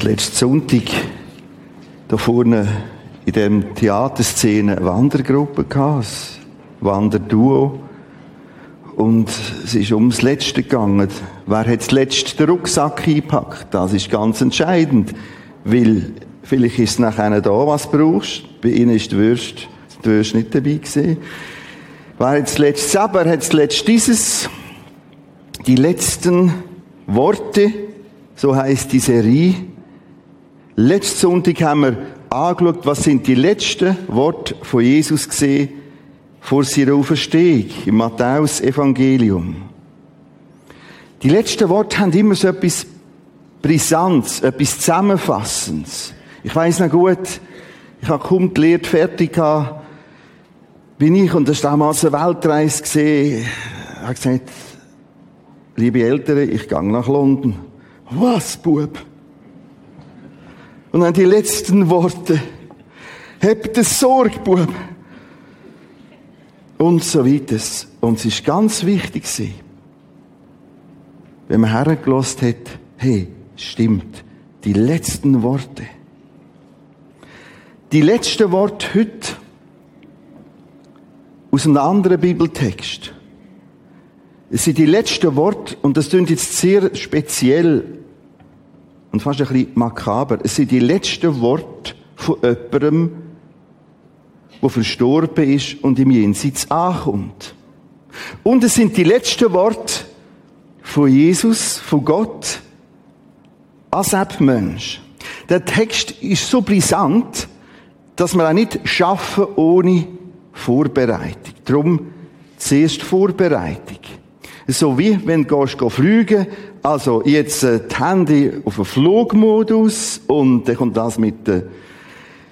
Und letzten Sonntag da vorne in dem Theaterszene eine Wandergruppe gehabt, ein Wanderduo. Und es ist ums Letzte gegangen. Wer hat das letzte den Rucksack eingepackt? Das ist ganz entscheidend. Weil vielleicht ist es nachher da, was du brauchst. Bei ihnen ist die Würst, die Würst nicht dabei gewesen. Wer hat das letzte selber, hat das letzte dieses, die letzten Worte, so heißt die Serie. Letzten Sonntag haben wir angeschaut, was sind die letzten Worte von Jesus gesehen vor seiner Auferstehung im Matthäus-Evangelium. Die letzten Worte haben immer so etwas Brisantes, etwas Zusammenfassendes. Ich weiß noch gut, ich habe kaum die Lehre fertig gehabt, bin ich, und das war damals eine Weltreise gesehen, habe gesagt, liebe Eltern, ich gehe nach London. Was, Bub? Und dann die letzten Worte. Habt es Sorge, Bub. Und so weiter. Und es ist ganz wichtig wenn man hergelost hat, hey, stimmt, die letzten Worte. Die letzten Worte heute aus einem anderen Bibeltext. Es sind die letzten Worte, und das klingt jetzt sehr speziell und fast ein bisschen makaber. Es sind die letzten Worte von jemandem, der verstorben ist und im Jenseits ankommt. Und es sind die letzten Worte von Jesus, von Gott, als Mensch. Der Text ist so brisant, dass man auch nicht schaffen ohne Vorbereitung. Darum zuerst Vorbereitung. So wie wenn du fliegen, also jetzt äh, die Handy auf den Flugmodus und dann kommt das mit der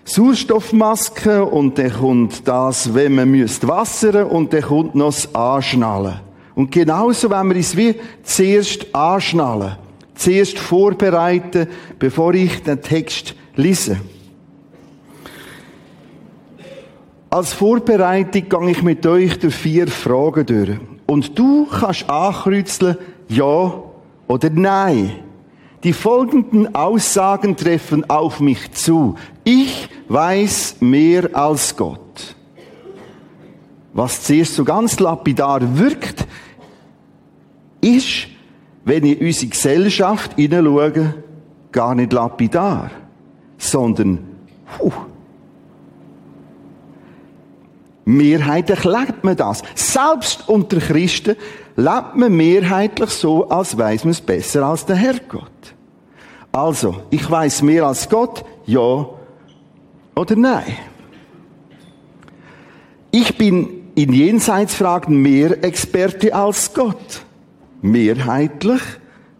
Sauerstoffmaske und dann kommt das, wenn man müsst wassern und dann kommt noch das Anschnallen. Und genauso wenn wir es wie zuerst anschnallen, zuerst vorbereiten, bevor ich den Text lese. Als Vorbereitung gehe ich mit euch durch vier Fragen durch. Und du kannst ankreuzeln, ja oder nein. Die folgenden Aussagen treffen auf mich zu. Ich weiß mehr als Gott. Was zuerst so ganz lapidar wirkt, ist, wenn ich unsere Gesellschaft hineinschaue, gar nicht lapidar, sondern, puh, Mehrheitlich lebt man das. Selbst unter Christen lebt man mehrheitlich so, als weiß man es besser als der Herrgott. Also, ich weiß mehr als Gott, ja oder nein. Ich bin in Jenseitsfragen mehr Experte als Gott. Mehrheitlich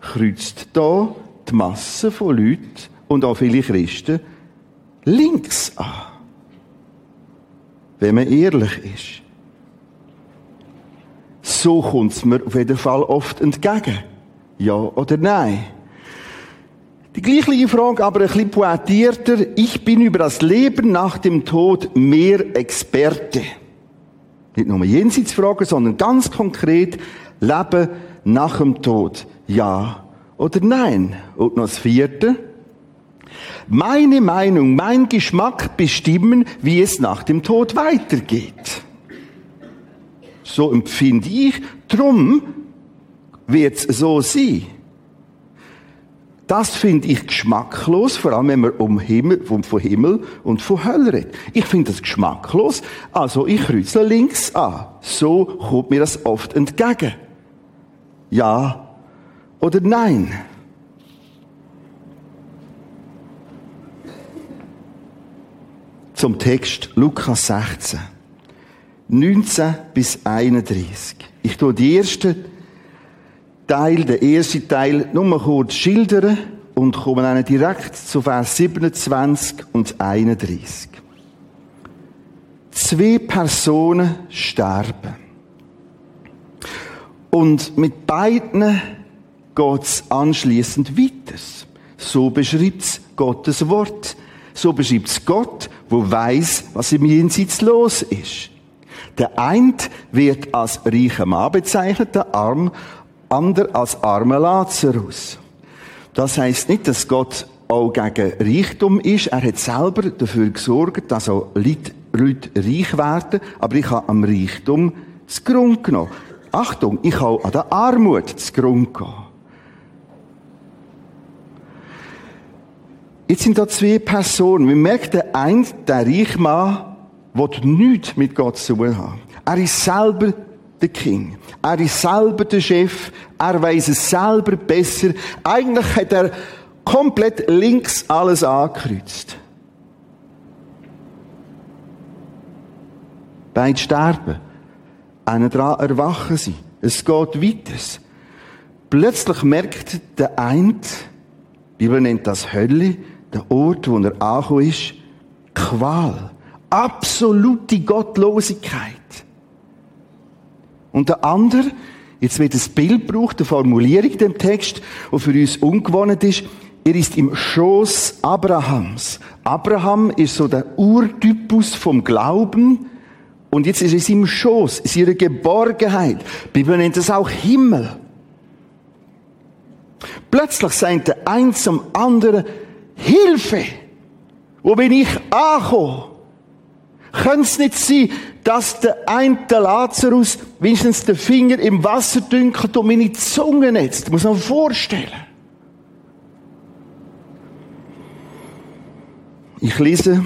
kreuzt da die Masse von Leuten und auch viele Christen links an wenn man ehrlich ist. So kommt es mir auf jeden Fall oft entgegen. Ja oder nein? Die gleiche Frage, aber ein bisschen poetierter. Ich bin über das Leben nach dem Tod mehr Experte. Nicht nur Jenseitsfragen, sondern ganz konkret Leben nach dem Tod. Ja oder nein? Und noch das vierte meine Meinung, mein Geschmack bestimmen, wie es nach dem Tod weitergeht. So empfinde ich. Drum wird es so sein. Das finde ich geschmacklos, vor allem wenn man um Himmel, um, von Himmel und von Hölle redet. Ich finde das geschmacklos, also ich kreuze links an. So kommt mir das oft entgegen. Ja oder nein? zum Text Lukas 16. 19 bis 31. Ich tue die erste Teil, den ersten Teil, nur kurz schildern und komme dann direkt zu Vers 27 und 31. Zwei Personen sterben. Und mit beiden geht's anschließend weiter. So beschreibt's Gottes Wort. So beschreibt's Gott wo weiß, was im Jenseits los ist. Der eine wird als reicher Mann bezeichnet, der arm, ander als armer Lazarus. Das heißt nicht, dass Gott auch gegen Reichtum ist. Er hat selber dafür gesorgt, dass auch Leute, Leute reich werden. Aber ich habe am Reichtum zu Grund genommen. Achtung, ich habe an der Armut zu Grund gegangen. Jetzt sind da zwei Personen. Wir merken, der eine, der Reichmann, will nichts mit Gott zu tun haben. Er ist selber der King. Er ist selber der Chef. Er weiß es selber besser. Eigentlich hat er komplett links alles angekreuzt. Beide sterben. Einer dran erwachen sie. Es geht weiter. Plötzlich merkt der eine, die Bibel nennt das Hölle, der Ort, wo er angekommen ist, Qual. Absolute Gottlosigkeit. Und der andere, jetzt wird das Bild gebraucht, eine Formulierung dem Text, die für uns ungewohnt ist, er ist im Schoß Abrahams. Abraham ist so der Urtypus vom Glauben. Und jetzt ist es im Schoß, ist ihre Geborgenheit. Die Bibel nennt es auch Himmel. Plötzlich sagt der eins zum anderen, Hilfe! Wo bin ich angekommen? Könnte es nicht sein, dass der eine Lazarus wenigstens den Finger im Wasser dünkelt und meine Zunge netzt? Muss man vorstellen. Ich lese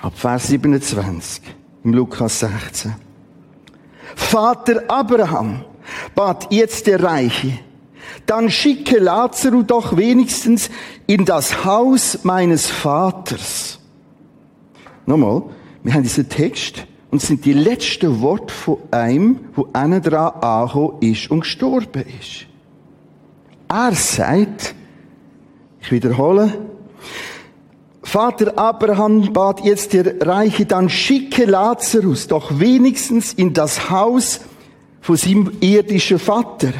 ab Vers 27 im Lukas 16. Vater Abraham bat jetzt der Reiche, dann schicke Lazarus doch wenigstens in das Haus meines Vaters. Nochmal, wir haben diesen Text und sind die letzten Worte von einem, wo einer dran angekommen ist und gestorben ist. Er sagt, ich wiederhole, Vater Abraham bat jetzt der Reiche, dann schicke Lazarus doch wenigstens in das Haus von seinem irdischen Vater,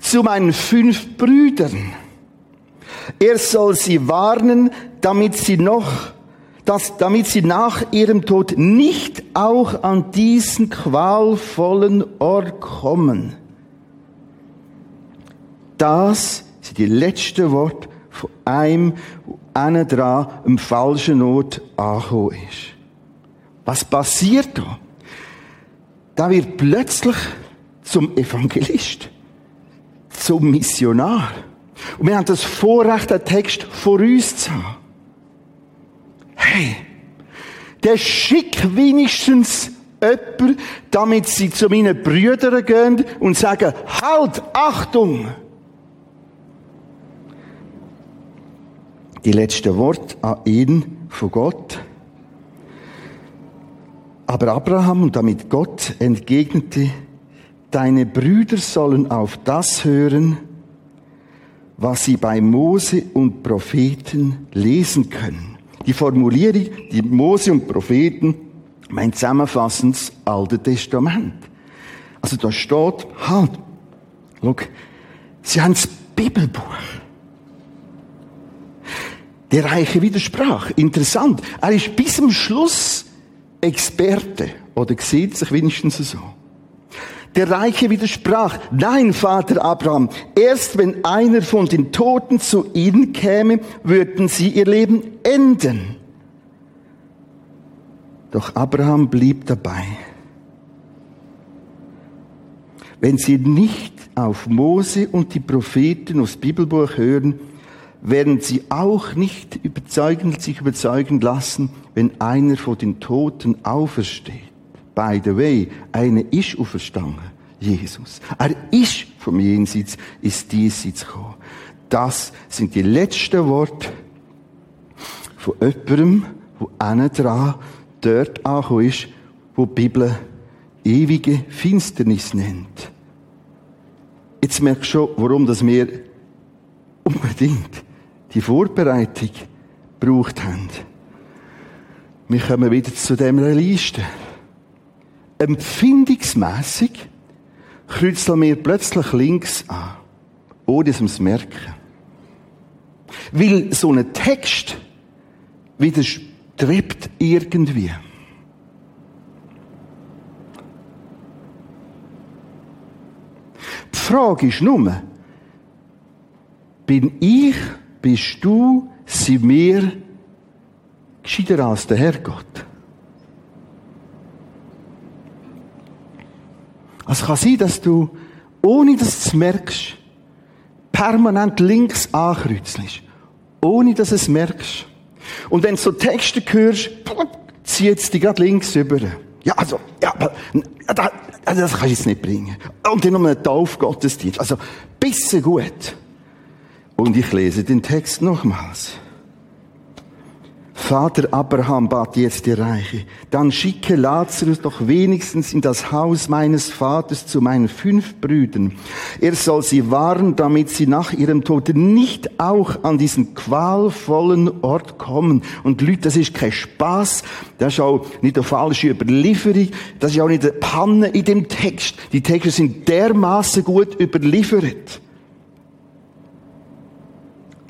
zu meinen fünf Brüdern. Er soll sie warnen, damit sie noch dass, damit sie nach ihrem Tod nicht auch an diesen qualvollen Ort kommen. Das sind die letzten Worte von einem, wo einer dran am falschen Ort angekommen ist. Was passiert da? Da wird plötzlich zum Evangelist, zum Missionar. Und wir haben das Vorrecht, den Text vor uns zu haben hey, der schickt wenigstens jemand, damit sie zu meinen Brüdern gehen und sagen, halt, Achtung! Die letzten Worte an ihn von Gott. Aber Abraham und damit Gott entgegnete, deine Brüder sollen auf das hören, was sie bei Mose und Propheten lesen können. Die Formulierung, die Mose und Propheten, mein zusammenfassendes Alte Testament. Also da steht, halt, schau, sie haben das Bibelbuch. Der Reiche widersprach. Interessant. Er ist bis zum Schluss Experte. Oder sieht sich wenigstens so. Der Reiche widersprach, nein, Vater Abraham, erst wenn einer von den Toten zu ihnen käme, würden sie ihr Leben enden. Doch Abraham blieb dabei. Wenn sie nicht auf Mose und die Propheten aus Bibelbuch hören, werden sie auch nicht überzeugen, sich überzeugen lassen, wenn einer von den Toten aufersteht. By the way, einer ist auferstanden. Jesus. Er ist vom Jenseits ins Diesseits gekommen. Das sind die letzten Worte von jemandem, wo einer dran dort angekommen ist, wo die Bibel ewige Finsternis nennt. Jetzt merkst du schon, warum das wir unbedingt die Vorbereitung gebraucht haben. Wir kommen wieder zu dieser Liste empfindungsmässig kreuzeln wir plötzlich links an, ohne es merken. Weil so ein Text widerstrebt irgendwie. Die Frage ist nur, bin ich bist du, sind wir gescheiter als der Herrgott. Es kann sein, dass du, ohne dass du es merkst, permanent links ankreuzelst. Ohne dass du es merkst. Und wenn du so Texte hörst, zieht es dich gerade links über. Ja, also, ja, das, das kannst du jetzt nicht bringen. Und dann noch einen Taufgottesdienst. Also, bisschen gut. Und ich lese den Text nochmals. Vater Abraham bat jetzt die Reiche, dann schicke Lazarus doch wenigstens in das Haus meines Vaters zu meinen fünf Brüdern. Er soll sie warnen, damit sie nach ihrem Tod nicht auch an diesen qualvollen Ort kommen. Und Leute, das ist kein Spaß, das ist auch nicht eine falsche Überlieferung, das ist auch nicht eine Panne in dem Text. Die Texte sind dermaßen gut überliefert.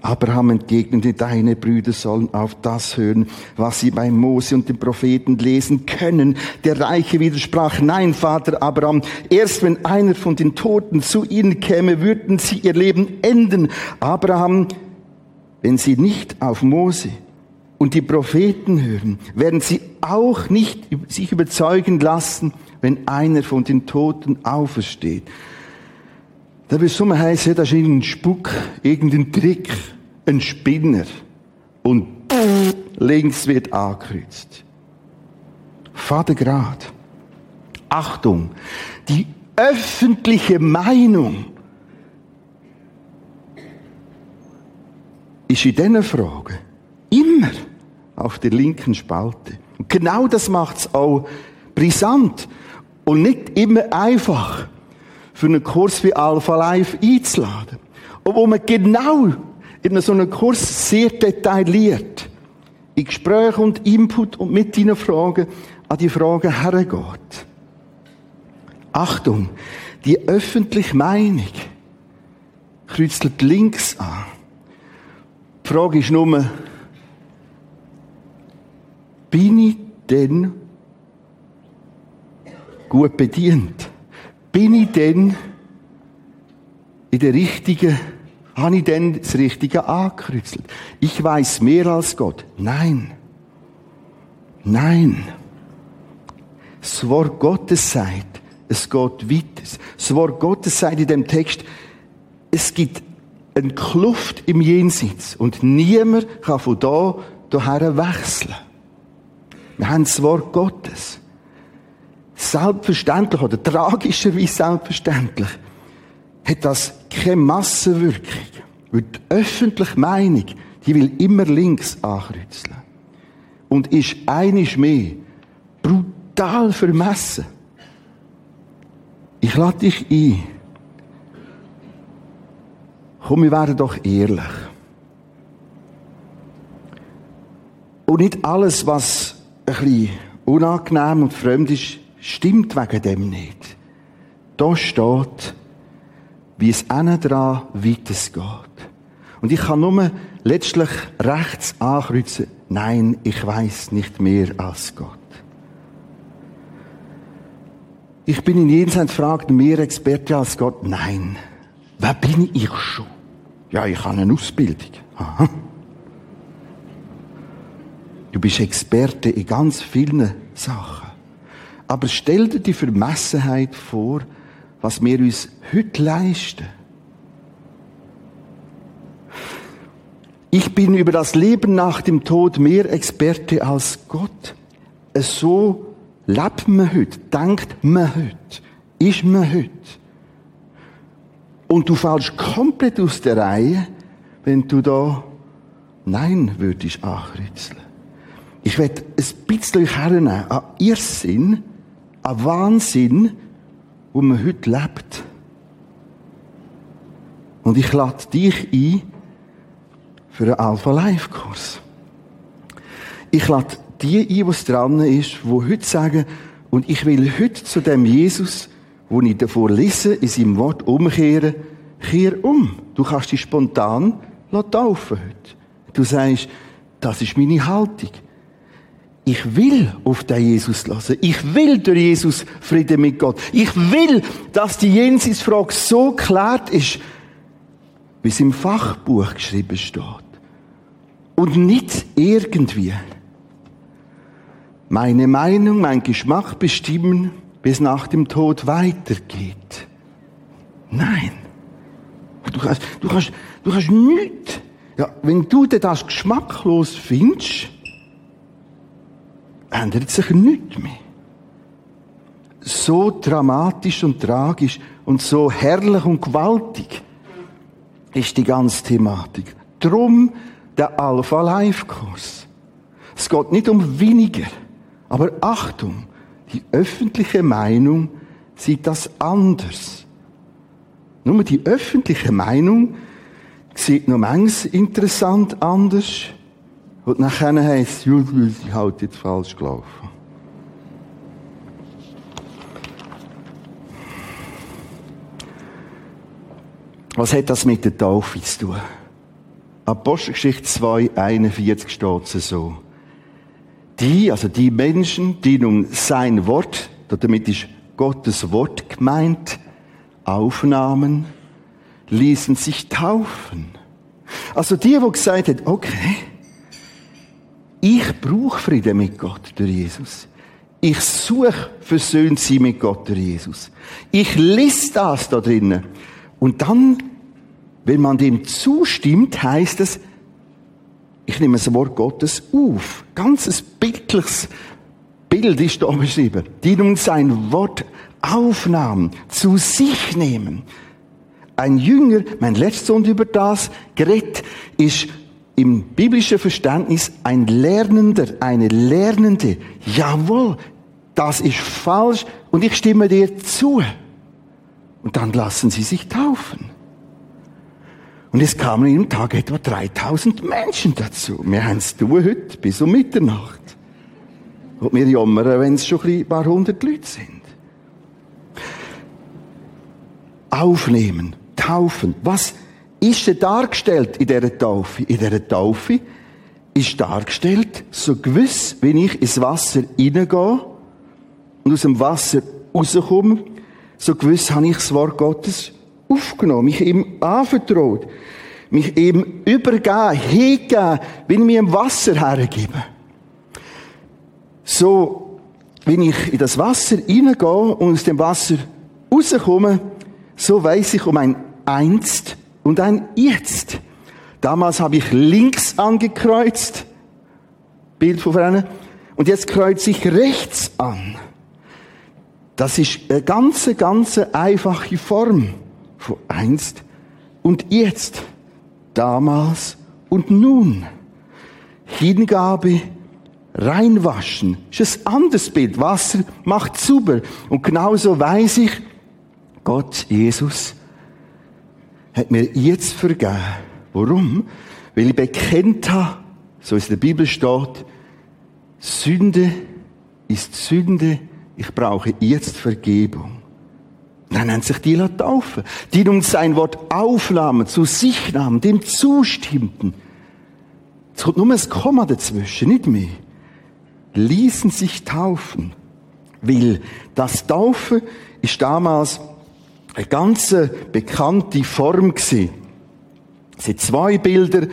Abraham entgegnete, deine Brüder sollen auf das hören, was sie bei Mose und den Propheten lesen können. Der Reiche widersprach, nein, Vater Abraham, erst wenn einer von den Toten zu ihnen käme, würden sie ihr Leben enden. Abraham, wenn sie nicht auf Mose und die Propheten hören, werden sie auch nicht sich überzeugen lassen, wenn einer von den Toten aufersteht. Da will Sommer heißen, das ist irgendein Spuck, irgendein Trick, ein Spinner. Und links wird angekreuzt. Vater Grad. Achtung, die öffentliche Meinung ist in diesen Fragen immer auf der linken Spalte. Und genau das macht es auch brisant und nicht immer einfach für einen Kurs wie Alpha Live einzuladen. Obwohl man genau in so einem Kurs sehr detailliert in Gespräch und Input und mit deinen Fragen an die Fragen hergeht. Achtung, die öffentliche Meinung kreuzelt links an. Die Frage ist nur, bin ich denn gut bedient? Bin ich denn in der richtigen, habe ich denn das Richtige angekreuzelt? Ich weiß mehr als Gott. Nein. Nein. Das Wort Gottes sagt, es geht weiter. Das Wort Gottes sagt in dem Text, es gibt eine Kluft im Jenseits und niemand kann von da daher wechseln. Wir haben das Wort Gottes selbstverständlich oder tragischerweise selbstverständlich hat das keine Massenwirkung. Weil die öffentliche Meinung, die will immer links ankreuzeln. Und ist einisch mehr brutal vermessen. Ich lade dich ein. Komm, wir werden doch ehrlich. Und nicht alles, was ein bisschen unangenehm und fremd ist, stimmt wegen dem nicht. Da steht, wie es innen dran weitergeht. Und ich kann nur letztlich rechts ankreuzen, nein, ich weiß nicht mehr als Gott. Ich bin in Jenseits fragt mehr Experte als Gott. Nein. Wer bin ich schon? Ja, ich habe eine Ausbildung. Aha. Du bist Experte in ganz vielen Sachen. Aber stell dir die Vermessenheit vor, was wir uns heute leisten. Ich bin über das Leben nach dem Tod mehr Experte als Gott. So lebt man heute, denkt man heute, ist man heute. Und du fällst komplett aus der Reihe, wenn du da Nein würdest ankreuzeln. Ich werde ein bisschen hernehmen an Irrsinn, ein Wahnsinn, wo man heute lebt. Und ich lade dich ein für einen Alpha Life Kurs. Ich lade die ein, was dran ist, wo heute sagen, und ich will heute zu dem Jesus, wo ich davor lese, in seinem Wort umkehren, kehr um. Du kannst dich spontan taufen heute. Du sagst, das ist meine Haltung. Ich will auf den Jesus lassen. Ich will durch Jesus Frieden mit Gott. Ich will, dass die Jenseitsfrage so klärt ist, wie es im Fachbuch geschrieben steht. Und nicht irgendwie. Meine Meinung, mein Geschmack bestimmen, bis nach dem Tod weitergeht. Nein. Du kannst, du kannst, du kannst nichts. Ja, wenn du das geschmacklos findest, ändert sich nichts mehr. So dramatisch und tragisch und so herrlich und gewaltig ist die ganze Thematik. Drum der Alpha Life Kurs. Es geht nicht um weniger, aber Achtung, die öffentliche Meinung sieht das anders. Nur die öffentliche Meinung sieht noch manches interessant anders. Und nachher heisst es, ja, sie halt jetzt falsch gelaufen. Was hat das mit der Taufe zu tun? Apostelgeschichte 2, 41 steht so. Die, also die Menschen, die nun sein Wort, damit ist Gottes Wort gemeint, aufnahmen, ließen sich taufen. Also die, die gesagt haben, okay, ich brauche Frieden mit Gott durch Jesus. Ich suche versöhnt sie mit Gott durch Jesus. Ich lese das da drinnen. Und dann, wenn man dem zustimmt, heißt es, ich nehme das Wort Gottes auf. Ganzes bildliches Bild ist da beschrieben. Die nun sein Wort aufnahmen, zu sich nehmen. Ein Jünger, mein letzter Sohn über das geredet, ist im biblischen Verständnis ein Lernender, eine Lernende. Jawohl, das ist falsch und ich stimme dir zu. Und dann lassen sie sich taufen. Und es kamen in einem Tag etwa 3000 Menschen dazu. Wir haben es heute bis um Mitternacht. Und wir jammern, wenn es schon ein paar hundert Leute sind. Aufnehmen, taufen. Was ist denn dargestellt in dieser Taufe? In dieser Taufe ist dargestellt, so gewiss, wenn ich ins Wasser hineingehe und aus dem Wasser rauskomme, so gewiss habe ich das Wort Gottes aufgenommen, mich ihm anvertraut, mich eben übergeben, hingeben, wie ich mir im Wasser hergebe. So, wenn ich in das Wasser hineingehe und aus dem Wasser rauskomme, so weiß ich um ein Einst und ein Jetzt. Damals habe ich links angekreuzt, Bild von vorne, und jetzt kreuze ich rechts an. Das ist eine ganz, ganz einfache Form von einst und jetzt, damals und nun. Hingabe, reinwaschen, ist ein anderes Bild. Wasser macht super. Und genauso weiß ich, Gott, Jesus, hat mir jetzt vergeben. Warum? Weil ich bekennt habe, so es in der Bibel steht, Sünde ist Sünde, ich brauche jetzt Vergebung. Dann nennt sich die taufen, die nun sein Wort aufnahmen, zu sich nahmen, dem zustimmten. Es kommt nur ein Komma dazwischen, nicht mehr. Ließen sich taufen. Weil das Taufen ist damals eine ganz bekannte Form gewesen. Es sind zwei Bilder,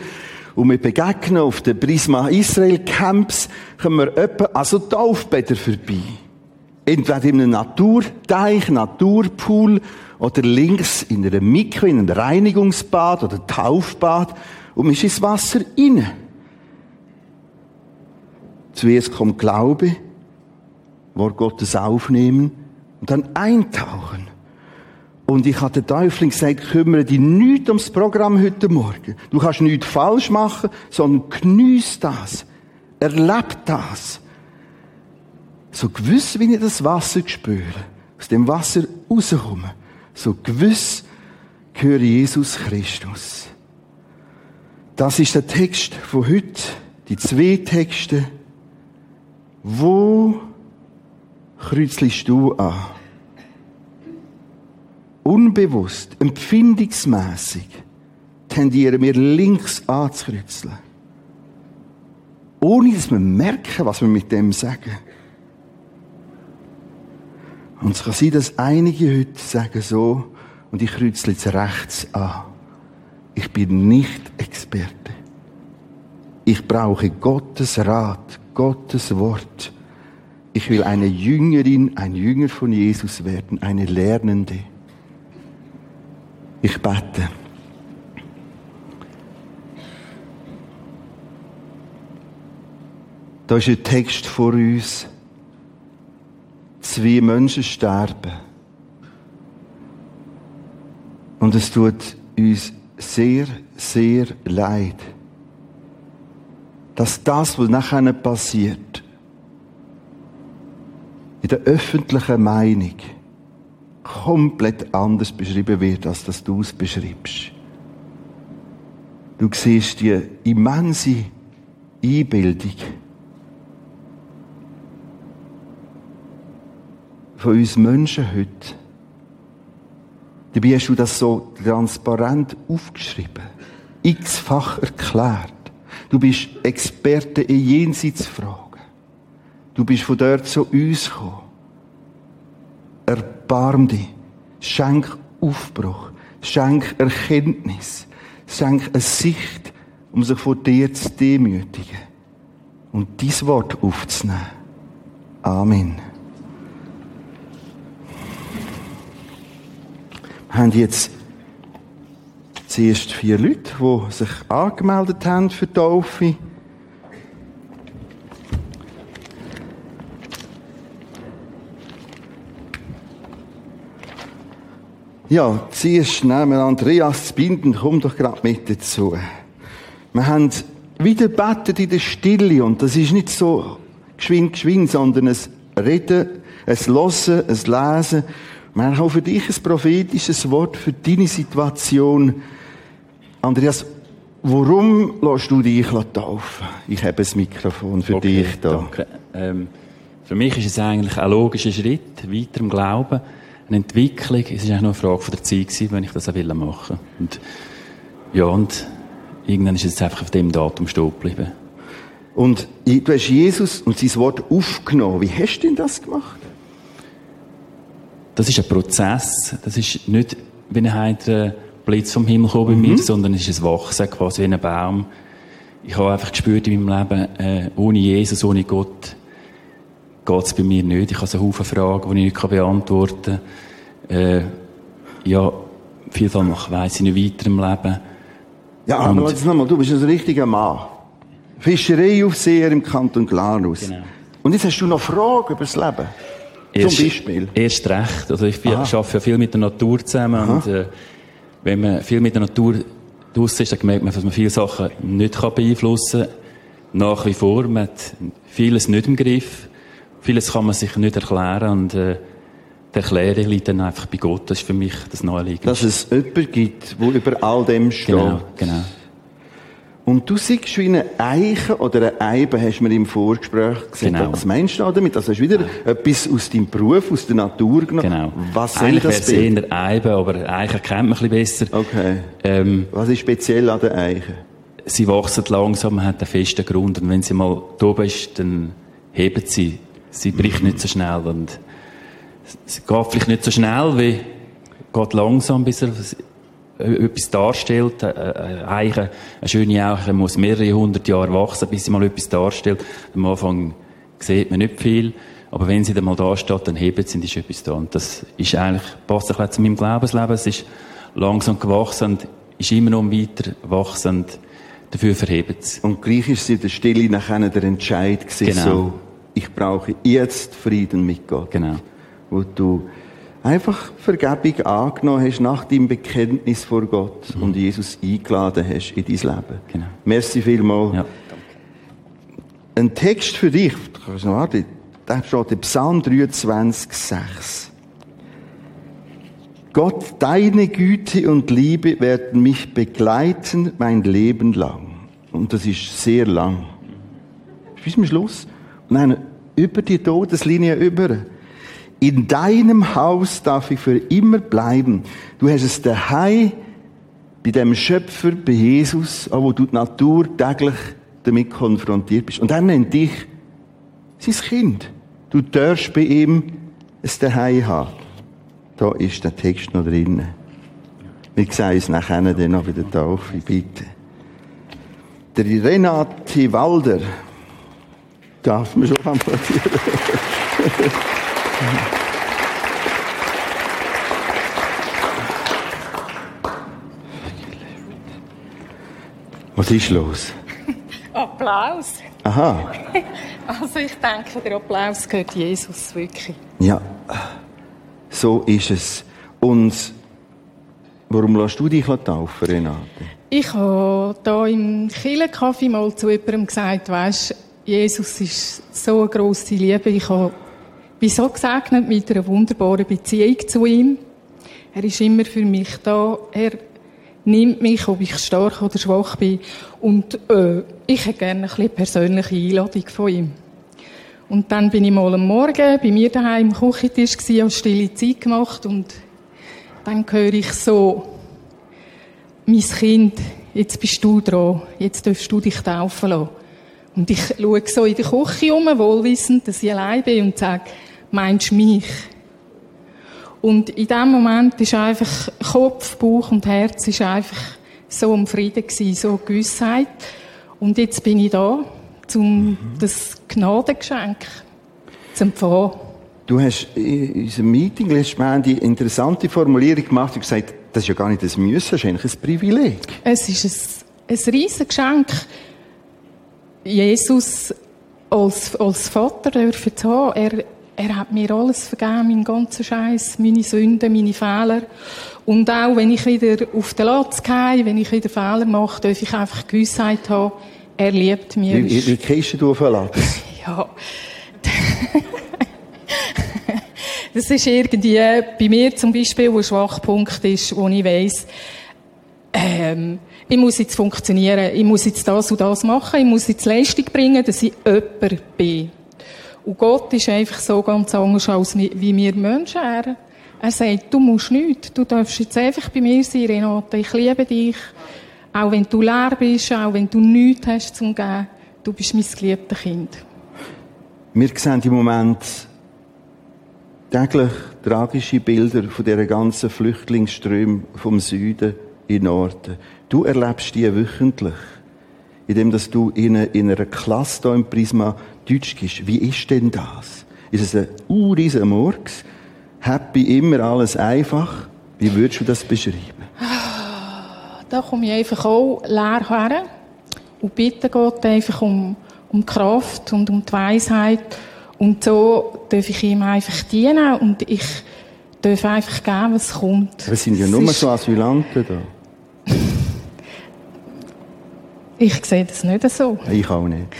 und wir begegnen auf den Prisma Israel Camps, kommen wir etwa an so Taufbäder vorbei. Entweder in einem Naturteich, Naturpool, oder links in einer Mikro, in einem Reinigungsbad oder Taufbad, und man ist ins Wasser rein. Zuerst kommt Glaube, Wort Gottes aufnehmen und dann eintauchen. Und ich hatte der Teufel gesagt, kümmere dich nicht ums Programm heute Morgen. Du kannst nichts falsch machen, sondern geniess das. Erleb das. So gewiss, wie ich das Wasser spüre, aus dem Wasser rauskomme, so gewiss gehöre Jesus Christus. Das ist der Text von heute, die zwei Texte. Wo kreuzelst du an? Unbewusst, empfindungsmäßig, tendieren wir links anzukreuzeln. Ohne dass wir merken, was wir mit dem sagen. Und es kann sein, dass einige heute sagen so, und ich kreuzle jetzt rechts an. ich bin nicht Experte. Ich brauche Gottes Rat, Gottes Wort. Ich will eine Jüngerin, ein Jünger von Jesus werden, eine Lernende. Ich bete. Da ist ein Text vor uns. Zwei Menschen sterben. Und es tut uns sehr, sehr leid, dass das, was nachher passiert, in der öffentlichen Meinung komplett anders beschrieben wird, als das du es beschreibst. Du siehst die immense Einbildung von uns Menschen heute. Dabei hast du das so transparent aufgeschrieben, x-fach erklärt. Du bist Experte in Jenseitsfragen. Du bist von dort zu uns gekommen. Erbarm dich. Schenk Aufbruch. Schenk Erkenntnis. Schenk eine Sicht, um sich vor dir zu demütigen. Und dies Wort aufzunehmen. Amen. Wir haben jetzt zuerst vier Leute, die sich angemeldet haben für die Taufe. Ja, zuerst nehmen wir Andreas Binden, komm doch gerade mit dazu. Wir haben wieder betet in der Stille und das ist nicht so geschwind, geschwind, sondern ein Reden, ein Hören, ein Lesen. Wir haben auch für dich ein prophetisches Wort für deine Situation. Andreas, warum lässt du dich taufen? Ich habe das Mikrofon für okay, dich da. Danke. Ähm, für mich ist es eigentlich ein logischer Schritt, weiter im Glauben eine Entwicklung. Es ist eigentlich nur eine Frage von der Zeit gewesen, wenn ich das auch machen wollte. Und, ja, und irgendwann ist es einfach auf dem Datum stehen geblieben. Und du hast Jesus und sein Wort aufgenommen. Wie hast du denn das gemacht? Das ist ein Prozess. Das ist nicht, wie ein heiter Blitz vom Himmel gekommen bei mhm. mir, sondern es ist ein Wachsen, quasi wie ein Baum. Ich habe einfach gespürt in meinem Leben, äh, ohne Jesus, ohne Gott, geht es bei mir nicht. Ich habe so Haufen Fragen, die ich nicht beantworten kann. Äh, ja, vielfach weiss ich nicht weiter im Leben. Ja, aber Und, jetzt nochmal, du bist ein richtiger Mann. Fischereiaufseher im Kanton Glarus. Genau. Und jetzt hast du noch Fragen über das Leben. Erst, Zum Beispiel? Erst recht. Also ich Aha. arbeite ja viel mit der Natur zusammen. Aha. Und äh, wenn man viel mit der Natur draussen ist, dann merkt man, dass man viele Sachen nicht beeinflussen kann. Nach wie vor. Man hat vieles nicht im Griff. Vieles kann man sich nicht erklären und äh, die Erklärung liegt dann einfach bei Gott. Das ist für mich das Naheliegende. Dass es jemanden gibt, der über all dem steht. Genau, genau. Und du siehst wie eine Eiche oder eine Eibe, hast du mir im Vorgespräch gesagt. Genau. Was meinst du damit? Also hast du wieder ja. etwas aus deinem Beruf, aus der Natur genommen. Genau. Was Eigentlich wäre es eher Eibe, aber Eiche kennt man ein bisschen besser. Okay. Ähm, Was ist speziell an der Eiche? Sie wachsen langsam, hat einen festen Grund. Und wenn sie mal oben ist, dann heben sie Sie bricht nicht so schnell und sie geht vielleicht nicht so schnell, wie geht langsam, bis er etwas darstellt. Eine, Eiche, eine schöne Eiche muss mehrere hundert Jahre wachsen, bis sie mal etwas darstellt. Am Anfang sieht man nicht viel, aber wenn sie dann mal da steht, dann hebt sie und ist etwas da. Und das ist eigentlich, passt ein zu meinem Glaubensleben. Es ist langsam gewachsen und ist immer noch weiter wachsend. Dafür verhebt es. Und gleich ist sie in der Stille nachher der Entscheid gewesen, genau. so ich brauche jetzt Frieden mit Gott. Genau. Wo du einfach Vergebung angenommen hast nach deinem Bekenntnis vor Gott mhm. und Jesus eingeladen hast in dein Leben. Genau. Merci vielmals. Ja, Ein Text für dich, warte, da steht in Psalm 23, 6. Gott, deine Güte und Liebe werden mich begleiten mein Leben lang. Und das ist sehr lang. Bis zum Schluss. Nein, über die Todeslinie über. In deinem Haus darf ich für immer bleiben. Du hast es daheim bei dem Schöpfer, bei Jesus, wo du die Natur täglich damit konfrontiert bist. Und er nennt dich sein Kind. Du darfst bei ihm es daheim haben. Da ist der Text noch drin. Wir sehen uns nachher dann noch bei der Taufe, bitte. Der Renate Walder darf man schon applaudieren. Was ist los? Applaus. Aha. Also ich denke, der Applaus gehört Jesus wirklich. Ja, so ist es. Und warum lässt du dich taufen, Renate? Ich habe da im Kirchenkaffee mal zu jemandem gesagt, weisst, Jesus ist so eine grosse Liebe. Ich bin so gesegnet mit einer wunderbaren Beziehung zu ihm. Er ist immer für mich da. Er nimmt mich, ob ich stark oder schwach bin. Und äh, ich hätte gerne ein bisschen persönliche Einladung von ihm. Und dann bin ich mal am Morgen bei mir daheim am Küchentisch gsi, habe stille Zeit gemacht und dann höre ich so, mein Kind, jetzt bist du dran, jetzt darfst du dich taufen lassen. Und ich schaue so in die Küche um, wohlwissend, dass ich allein bin und sage, meinst du mich? Und in dem Moment ist einfach Kopf, Bauch und Herz ist einfach so am Frieden gewesen, so Gewissheit. Und jetzt bin ich da, um das Gnadengeschenk zu empfangen. Du hast in unserem Meeting letztes Mal eine interessante Formulierung gemacht und gesagt, das ist ja gar nicht ein Müssen, das ist eigentlich ein Privileg. Es ist ein, ein riesiges Geschenk, Jesus als, als Vater dürfen zu haben. Er, er hat mir alles vergeben, meinen ganzen Scheiß, meine Sünden, meine Fehler. Und auch wenn ich wieder auf den Latz gehe, wenn ich wieder Fehler mache, darf ich einfach Gewissheit haben, er liebt mich. Wie, wie, gehst du auf den Latz? Ja. das ist irgendwie bei mir zum Beispiel ein Schwachpunkt ist, wo ich weiss, ähm, ich muss jetzt funktionieren, ich muss jetzt das und das machen, ich muss jetzt Leistung bringen, dass ich jemand bin. Und Gott ist einfach so ganz anders als wie wir Menschen. Er, er sagt, du musst nichts, du darfst jetzt einfach bei mir sein, Renate, ich liebe dich. Auch wenn du leer bist, auch wenn du nichts hast zum geben, du bist mein geliebtes Kind. Wir sehen im Moment täglich tragische Bilder von dieser ganzen Flüchtlingsströme vom Süden in den Norden. Du erlebst die wöchentlich, indem dass du in, eine, in einer Klasse hier im Prisma Deutsch gibst. Wie ist denn das? Ist es ein uriesen Murks? Happy, immer alles einfach? Wie würdest du das beschreiben? Da komme ich einfach auch leer her und bitte Gott einfach um, um Kraft und um die Weisheit. Und so darf ich ihm einfach dienen und ich darf einfach geben, was kommt. Aber es sind ja nur so Asylanten da. Ich sehe das nicht so. Ich auch nicht.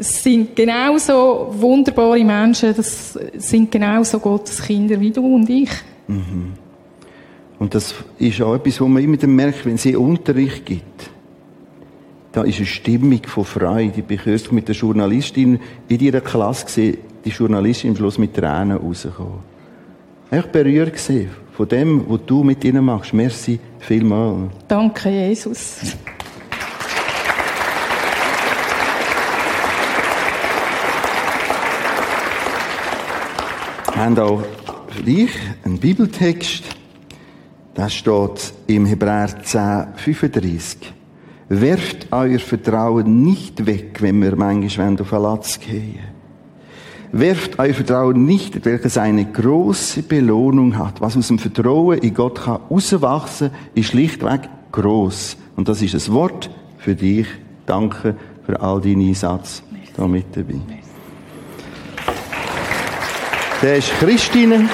Es sind genauso wunderbare Menschen, das sind genauso Gottes Kinder wie du und ich. Und das ist auch etwas, was man immer dann merkt, wenn es Unterricht gibt. Da ist eine Stimmung von Freude. Ich bin kürzlich mit der Journalistin in ihrer Klasse gesehen, die Journalistin am Schluss mit Tränen rausgekommen. Echt berührt gesehen von dem, was du mit ihnen machst. Merci vielmals. Danke, Jesus. Wir haben auch für dich einen Bibeltext. Das steht im Hebräer 10, 35. Werft euer Vertrauen nicht weg, wenn wir manchmal auf den Latz gehen. Werft euer Vertrauen nicht, welches eine große Belohnung hat. Was aus dem Vertrauen in Gott kann rauswachsen, ist schlichtweg groß. Und das ist ein Wort für dich. Danke für all deinen Einsatz da mit dabei. Der ist Christine.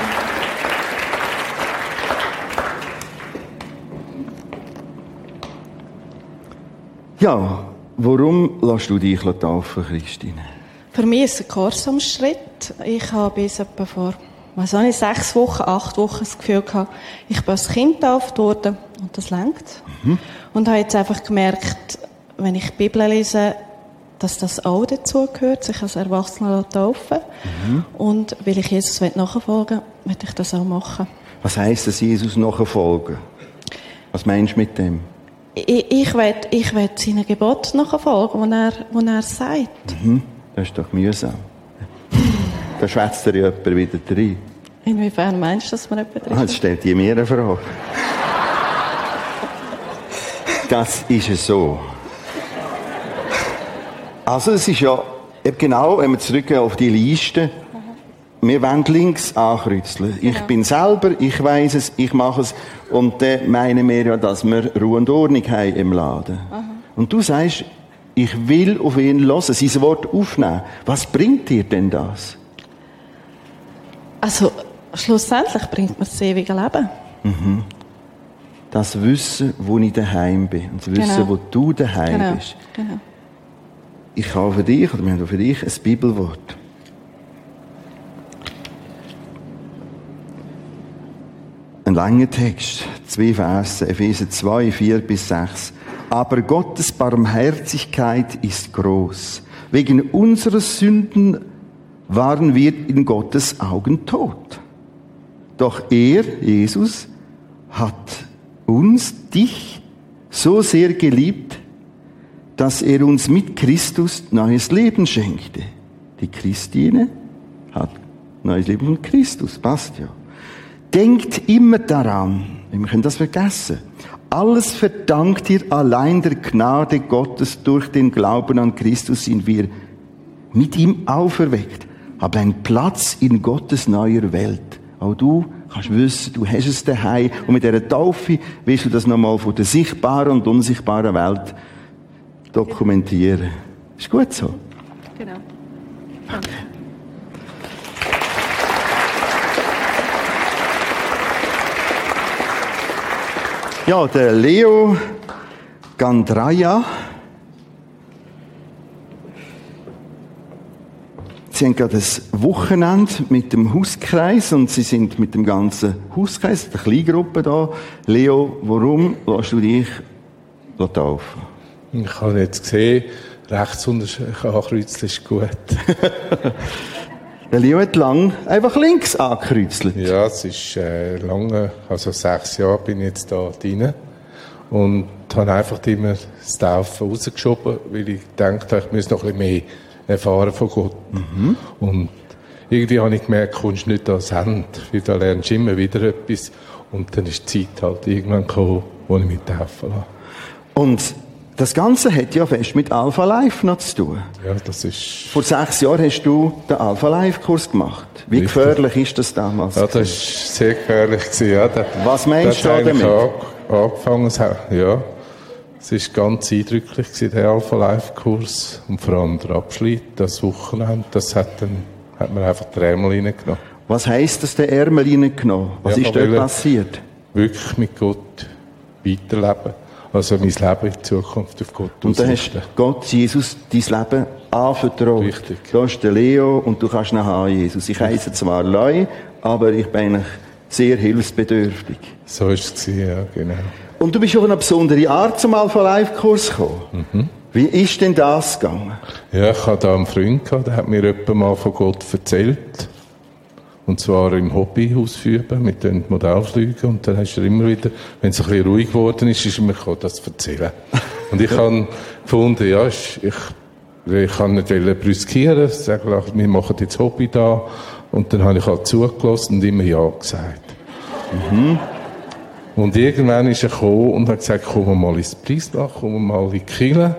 Ja, warum lässt du dich taufen, Christine? Für mich ist es ein Gehorsamsschritt. Ich habe bis etwa vor, weiß auch nicht, sechs Wochen, acht Wochen das Gefühl gehabt, ich bin als Kind getauft worden und das lenkt. Und habe jetzt einfach gemerkt, wenn ich die Bibel lese, dass das auch dazugehört, sich als Erwachsener taufen. Und weil ich Jesus nachfolgen will, will ich das auch machen. Was heisst das, Jesus nachfolgen? Was meinst du mit dem? Ich, ich will, ich will seinen Geboten nachfolgen, wo er, wo er sagt. Das ist doch mühsam. Da schwätzt dir ja jemand wieder rein. Inwiefern meinst du, dass man jemanden Ah, jetzt stellt ihr mir eine Frage. Das ist es so. Also es ist ja eben genau, wenn wir zurückgehen auf die Liste, wir wollen links ankreuzeln. Ich bin selber, ich weiß es, ich mache es. Und dann meinen wir ja, dass wir Ruhe und Ordnung haben im Laden. Und du sagst, ich will auf ihn hören, sein Wort aufnehmen. Was bringt dir denn das? Also, schlussendlich bringt mir das ewige Leben. Das Wissen, wo ich daheim bin. Und das Wissen, Genau. wo du daheim Genau. bist. genau. Ich habe für dich, oder wir haben für dich ein Bibelwort. Ein langer Text, zwei Verse, Epheser 2, 4 bis 6. Aber Gottes Barmherzigkeit ist groß. Wegen unserer Sünden waren wir in Gottes Augen tot. Doch er, Jesus, hat uns, dich, so sehr geliebt, dass er uns mit Christus neues Leben schenkte. Die Christine hat neues Leben mit Christus, passt ja. Denkt immer daran, wir können das vergessen. Alles verdankt ihr allein der Gnade Gottes durch den Glauben an Christus sind wir mit ihm auferweckt, haben einen Platz in Gottes neuer Welt. Auch du kannst wissen, du hast es daheim und mit dieser Taufe willst du das nochmal von der sichtbaren und unsichtbaren Welt dokumentieren. Ist gut so. genau. Ja, der Leo Gandraja. Sie haben gerade ein Wochenende mit dem Hauskreis und Sie sind mit dem ganzen Hauskreis, der Kleingruppe da. Leo, warum lässt du dich taufen? Ich habe jetzt gesehen, rechts unter ankreuzeln ist gut. Der Leo hat lang einfach links angekreuzelt. Ja, es ist äh, lange, also sechs Jahre bin ich jetzt da drin. Und habe einfach immer das Taufen rausgeschoben, weil ich dachte, ich muss noch ein bisschen mehr erfahren von Gott. Und irgendwie habe ich gemerkt, kommst du nicht ans Ende, weil da lernst du immer wieder etwas. Und dann ist die Zeit halt irgendwann gekommen, wo ich mich taufen lasse. Und das Ganze hat ja fest mit Alpha Life noch zu tun. Ja, das ist, Vor sechs Jahren hast du den Alpha Life Kurs gemacht. Wie Richtig. gefährlich ist das damals? ja, das ist sehr gefährlich ja. Da- Was meinst das hat du damit? an- Angefangen, ja. Es ist ganz eindrücklich der Alpha Life Kurs. Und vor allem der Abschluss, das Wochenende, das hat dann, hat man einfach die Ärmel reingenommen. Was heisst das, der Ärmel reingenommen? Was Ja, ist dort er- passiert? Wirklich mit Gott weiterleben. Also mein Leben in Zukunft auf Gott Und dann hast. Gott, Jesus, dein Leben anvertraut. Richtig. Da ist der Leo und du kannst haben, Jesus. Ich heisse zwar Leu, aber ich bin eigentlich sehr hilfsbedürftig. So ist es ja, genau. Und du bist auf eine besondere Art zum Alpha Life Kurs gekommen. Mhm. Wie ist denn das gegangen? Ja, ich hatte da einen Freund, gehabt, der hat mir etwa mal von Gott erzählt. Und zwar im Hobby ausführen, mit den Modellflügen. Und dann hast du immer wieder, wenn es ein bisschen ruhig geworden ist, ist mir gekommen, das zu erzählen. Und ich habe gefunden, ja, ich, ich, kann nicht brüskieren, sagen, wir machen jetzt Hobby da. Und dann habe ich halt zugelassen und immer Ja gesagt. Und irgendwann ist er gekommen und hat gesagt, kommen wir mal ins Preisbach, kommen wir mal in die Kille.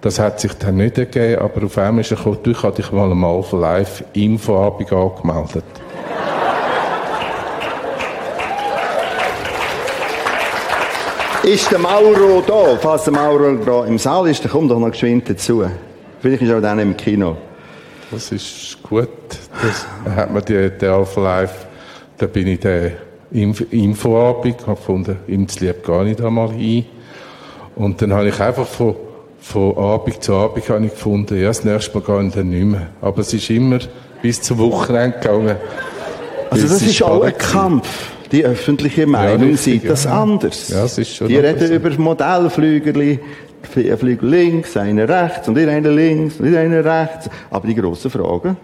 Das hat sich dann nicht ergeben, aber auf einmal ist er gekommen, du, ich habe dich mal einmal für live Infoabend angemeldet. Ist der Mauro da? Falls der Mauro da im Saal ist, dann komm doch noch geschwind dazu. Vielleicht ist er auch dann im Kino. Das ist gut. Das hat mir die, der Alpha Live, da bin ich der Inf Infoabend, habe gefunden, zu lieb gar nicht einmal hin. Und dann habe ich einfach von, von Abend zu Abend habe ich gefunden, ja, das nächste Mal gehe ich dann nicht mehr. Aber es ist immer bis zum Wochenende gegangen. Also das ist auch ein Kampf. Die öffentliche Meinung richtig, sieht das ja. anders. Ja, es ist schon Die reden über Modellflügerli, Flügel links, einer rechts und ihr einer links und ihr einer rechts. Aber die grossen Fragen,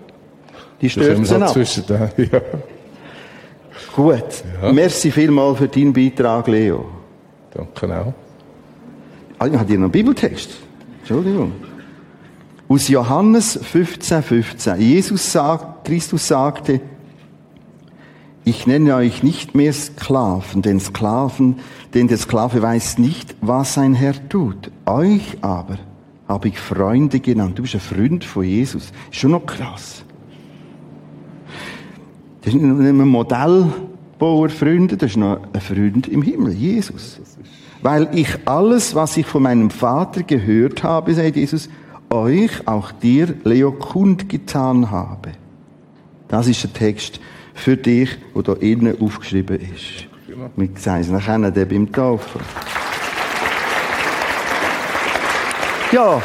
die können stürzen wir ab. zwischen ja. Gut. Ja. Merci vielmal für deinen Beitrag, Leo. Danke auch. Ah, ich habe hier noch einen Bibeltext. Entschuldigung. Aus Johannes 15, 15. Jesus sagt, Christus sagte, ich nenne euch nicht mehr Sklaven, denn Sklaven, denn der Sklave weiß nicht, was sein Herr tut. Euch aber habe ich Freunde genannt. Du bist ein Freund von Jesus. Ist schon noch krass. Das ist nicht ein Modellbauer Freunde, das ist noch ein Freund im Himmel, Jesus. Weil ich alles, was ich von meinem Vater gehört habe, sagt Jesus, euch, auch dir, Leo, kundgetan habe. Das ist der Text für dich, wo da innen aufgeschrieben ist. Wir sehen es nachher dann beim Taufen. Ja,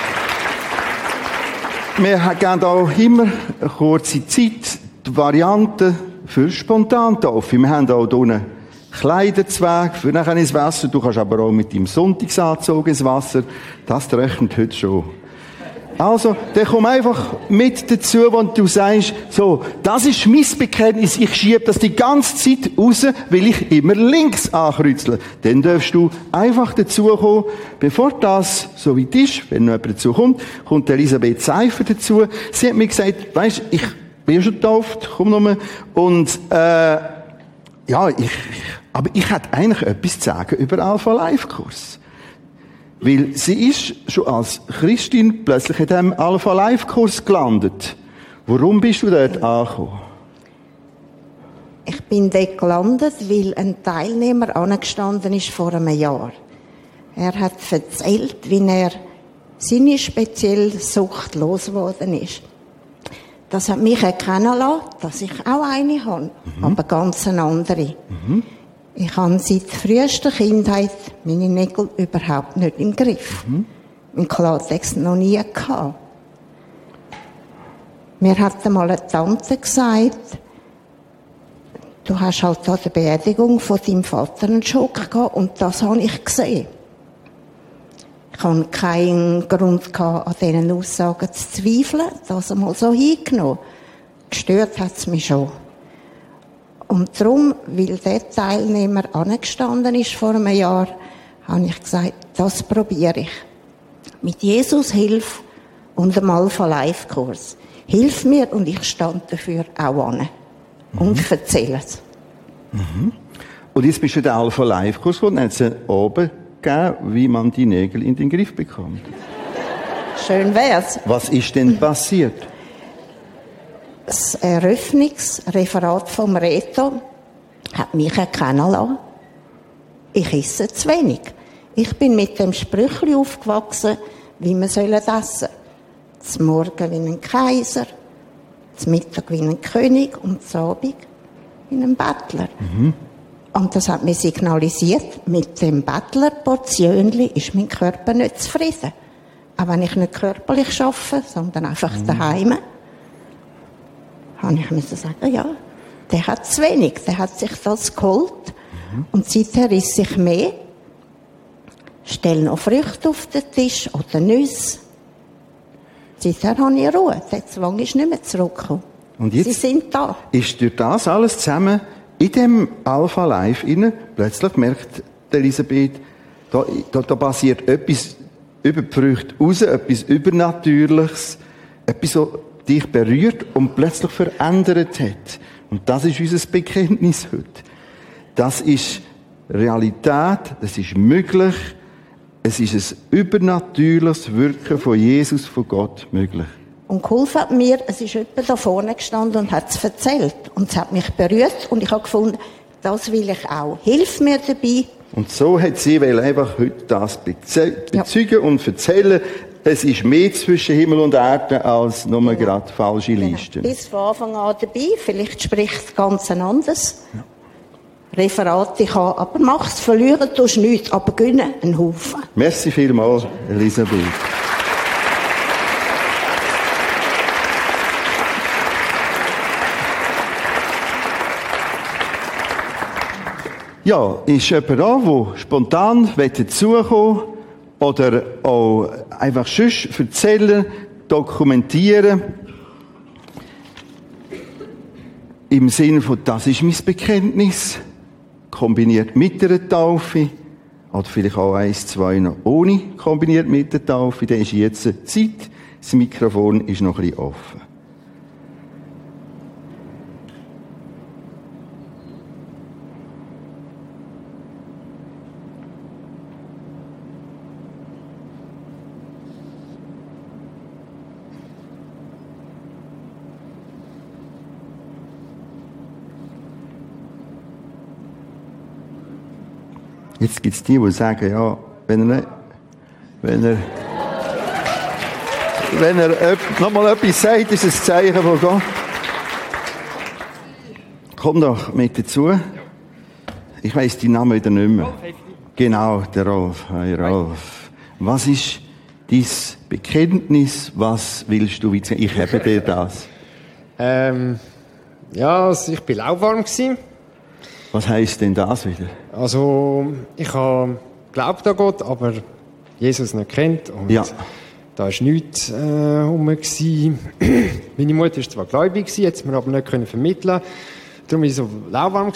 wir geben auch immer eine kurze Zeit, die Variante für Spontantaufe. Wir haben auch hier Kleiderzweig für nachher ins Wasser. Du kannst aber auch mit deinem Sonntagsanzug ins Wasser. Das trocknet heute schon. Also, dann komm einfach mit dazu, wenn du sagst, so, das ist mein Bekenntnis, ich schiebe das die ganze Zeit raus, weil ich immer links ankreuzeln. Dann darfst du einfach dazukommen, bevor das so weit ist, wenn noch jemand dazu kommt, kommt Elisabeth Seifer dazu. Sie hat mir gesagt, weisst, ich bin schon getauft, komm nochmal, und, äh, ja, ich, aber ich hätte eigentlich etwas zu sagen über Alpha Life Kurs. Weil sie ist schon als Christin plötzlich in diesem Alpha Life Kurs gelandet. Warum bist du dort angekommen? Ich bin dort gelandet, weil ein Teilnehmer angestanden ist vor einem Jahr. Er hat erzählt, wie er seine spezielle Sucht losgeworden ist. Das hat mich erkennen lassen, dass ich auch eine habe, mhm. aber ganz eine andere. Mhm. Ich habe seit frühester Kindheit meine Nägel überhaupt nicht im Griff. Mhm. Im Klartext noch nie gehabt. Mir hat einmal eine Tante gesagt, du hast halt an der Beerdigung von deinem Vater einen Schock gehabt und das habe ich gesehen. Ich hatte keinen Grund gehabt, an diesen Aussagen zu zweifeln, das einmal so hingenommen. Gestört hat es mich schon. Und darum, weil der Teilnehmer angestanden ist vor einem Jahr, habe ich gesagt, das probiere ich. Mit Jesus Hilfe und einem Alpha Life Kurs. Hilf mir und ich stand dafür auch an. Mhm. Und erzähle es. Mhm. Und jetzt bist du den Alpha Life Kurs und hat es oben gegeben, wie man die Nägel in den Griff bekommt. Schön wär's. Was ist denn passiert? Das Eröffnungsreferat vom Reto hat mich erkennen lassen. Ich esse zu wenig. Ich bin mit dem Sprüchli aufgewachsen, wie man soll essen. Zum Morgen wie ein Kaiser, zum Mittag wie ein König und zum Abend wie ein Bettler. Mhm. Und das hat mir signalisiert, mit dem Bettlerportionli ist mein Körper nicht zufrieden. Auch wenn ich nicht körperlich arbeite, sondern einfach mhm. daheim habe ich müssen sagen, ja, der hat zu wenig, der hat sich das geholt. Mhm. Und seither isst sich mehr. Stell noch Früchte auf den Tisch oder Nüsse. Seither habe ich Ruhe. Der Zwang ist nicht mehr zurückgekommen. Und jetzt Sie sind da. Ist durch das alles zusammen in dem Alpha Life innen plötzlich merkt Elisabeth, da, da, da passiert etwas über die Früchte raus, etwas Übernatürliches, etwas so dich berührt und plötzlich verändert hat. Und das ist unser Bekenntnis heute. Das ist Realität, das ist möglich. Es ist ein übernatürliches Wirken von Jesus, von Gott möglich. Und geholfen hat mir, es ist jemand da vorne gestanden und hat es erzählt. Und es hat mich berührt und ich habe gefunden, das will ich auch. Hilf mir dabei. Und so hat sie einfach heute das bezeugen ja. und erzählen, es ist mehr zwischen Himmel und Erde als nur genau. gerade falsche genau. Listen. Bis von Anfang an dabei. Vielleicht spricht ganz ein anderes. Ja. Referat ich habe, aber mach's, verlieren tust nichts, aber gewinnen einen Haufen. Merci vielmals, Elisabeth. Ja, ist jemand da, der spontan dazukommen oder auch einfach sonst erzählen, dokumentieren. Im Sinne von, das ist mein Bekenntnis, kombiniert mit der Taufe, oder vielleicht auch eins, zwei noch ohne, kombiniert mit der Taufe, dann ist jetzt Zeit, das Mikrofon ist noch ein bisschen offen. Jetzt gibt es die, die sagen, ja, wenn er, nicht- wenn er, wenn er nochmal etwas sagt, ist es ein Zeichen von Gott. Komm doch mit dazu. Ich weiss die Namen wieder nicht mehr. Genau, der Rolf. Hi Rolf. Was ist dein Bekenntnis? Was willst du wissen? Ich habe dir das. Ähm, ja, also ich bin lauwarm gewesen. Was heisst denn das wieder? Also ich habe glaubt an Gott, aber Jesus nicht kennt und Ja. da ist nichts äh, rum. Meine Mutter ist zwar gläubig jetzt mir aber nicht können vermitteln. Darum war ich so lauwarm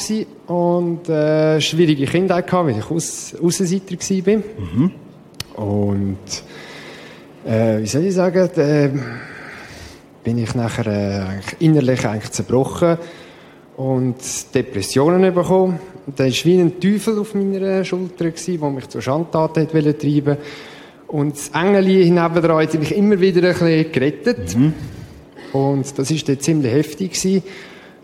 und äh, schwierige Kindheit gehabt, weil ich Aus Aussenseiter gewesen bin. Und äh, wie soll ich sagen, äh, bin ich nachher äh, innerlich eigentlich zerbrochen und Depressionen bekommen. Da war wie ein Teufel auf meiner Schulter, gewesen, der mich zur Schandtat hat treiben Und das Engeli nebendran hat mich immer wieder ein bisschen gerettet. Und das war dann ziemlich heftig. Gewesen.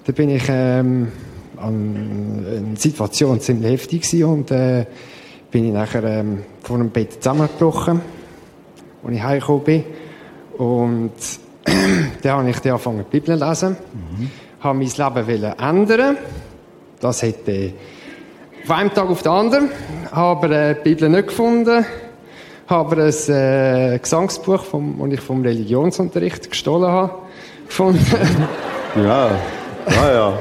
Da bin ich ähm, an eine Situation ziemlich heftig gewesen und äh, bin ich nachher ähm, vor einem Bett zusammengebrochen, als ich heimgekommen bin. Und dann habe ich dann angefangen, die Bibel zu lesen. Habe mein Leben ändern. Das hätte von einem Tag auf den anderen. Habe äh, die Bibel nicht gefunden. Habe ein äh, Gesangsbuch, vom, das ich vom Religionsunterricht gestohlen habe, gefunden. Ja, ja, ja.